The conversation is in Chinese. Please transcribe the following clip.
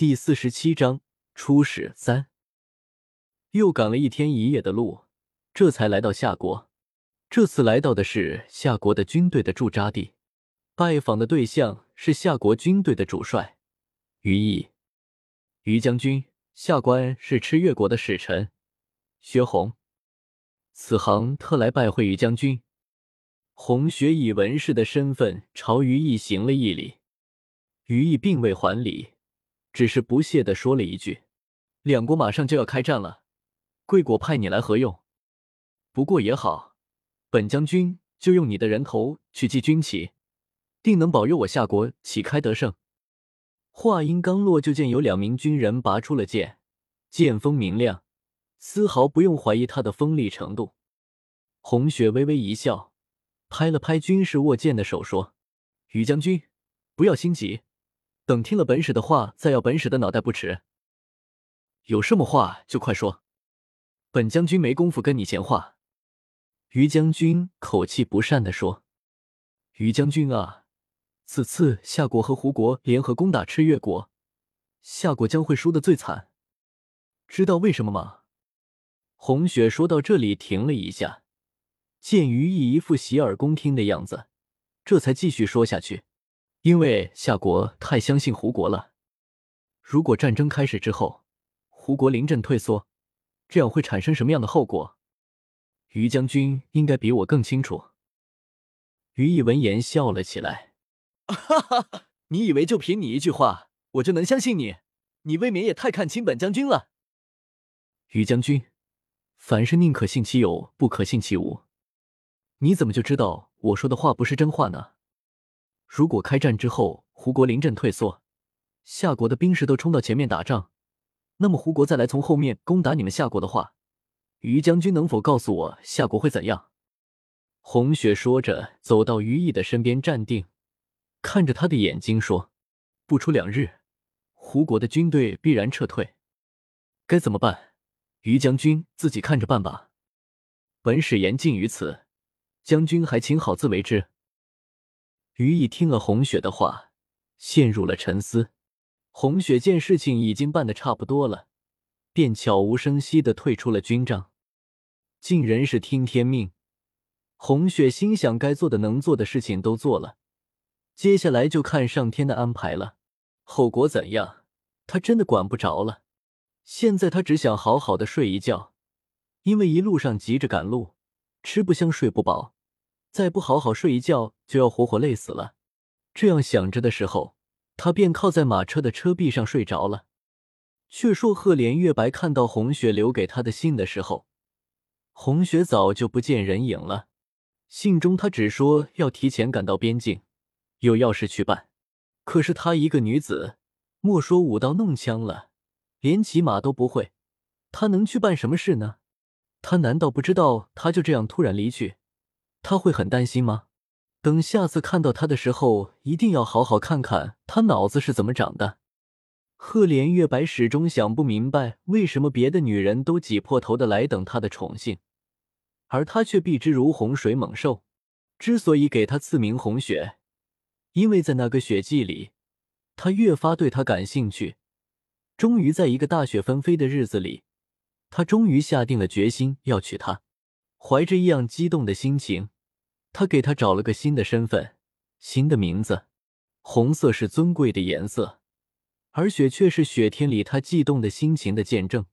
第四十七章出使三。又赶了一天一夜的路，这才来到夏国。这次来到的是夏国的军队的驻扎地，拜访的对象是夏国军队的主帅于毅。于将军，下官是赤月国的使臣薛红，此行特来拜会于将军。红雪以文士的身份朝于毅行了一礼，于毅并未还礼。只是不屑的说了一句：“两国马上就要开战了，贵国派你来何用？不过也好，本将军就用你的人头去祭军旗，定能保佑我夏国旗开得胜。”话音刚落，就见有两名军人拔出了剑，剑锋明亮，丝毫不用怀疑他的锋利程度。红雪微微一笑，拍了拍军士握剑的手，说：“于将军，不要心急。”等听了本使的话，再要本使的脑袋不迟。有什么话就快说，本将军没工夫跟你闲话。于将军口气不善的说：“于将军啊，此次夏国和胡国联合攻打赤月国，夏国将会输得最惨。知道为什么吗？”红雪说到这里停了一下，见于毅一副洗耳恭听的样子，这才继续说下去。因为夏国太相信胡国了，如果战争开始之后，胡国临阵退缩，这样会产生什么样的后果？于将军应该比我更清楚。于毅闻言笑了起来：“哈哈哈，你以为就凭你一句话，我就能相信你？你未免也太看轻本将军了。”于将军，凡事宁可信其有，不可信其无。你怎么就知道我说的话不是真话呢？如果开战之后胡国临阵退缩，夏国的兵士都冲到前面打仗，那么胡国再来从后面攻打你们夏国的话，于将军能否告诉我夏国会怎样？红雪说着，走到于毅的身边站定，看着他的眼睛说：“不出两日，胡国的军队必然撤退，该怎么办？于将军自己看着办吧。本使言尽于此，将军还请好自为之。”于毅听了红雪的话，陷入了沉思。红雪见事情已经办得差不多了，便悄无声息的退出了军帐。尽人事听天命，红雪心想该做的、能做的事情都做了，接下来就看上天的安排了。后果怎样，他真的管不着了。现在他只想好好的睡一觉，因为一路上急着赶路，吃不香，睡不饱。再不好好睡一觉，就要活活累死了。这样想着的时候，他便靠在马车的车壁上睡着了。却说赫连月白看到红雪留给他的信的时候，红雪早就不见人影了。信中他只说要提前赶到边境，有要事去办。可是她一个女子，莫说舞刀弄枪了，连骑马都不会，她能去办什么事呢？他难道不知道他就这样突然离去？他会很担心吗？等下次看到他的时候，一定要好好看看他脑子是怎么长的。赫连月白始终想不明白，为什么别的女人都挤破头的来等他的宠幸，而他却避之如洪水猛兽。之所以给他赐名红雪，因为在那个雪季里，他越发对他感兴趣。终于在一个大雪纷飞的日子里，他终于下定了决心要娶她。怀着异样激动的心情，他给他找了个新的身份、新的名字。红色是尊贵的颜色，而雪却是雪天里他悸动的心情的见证。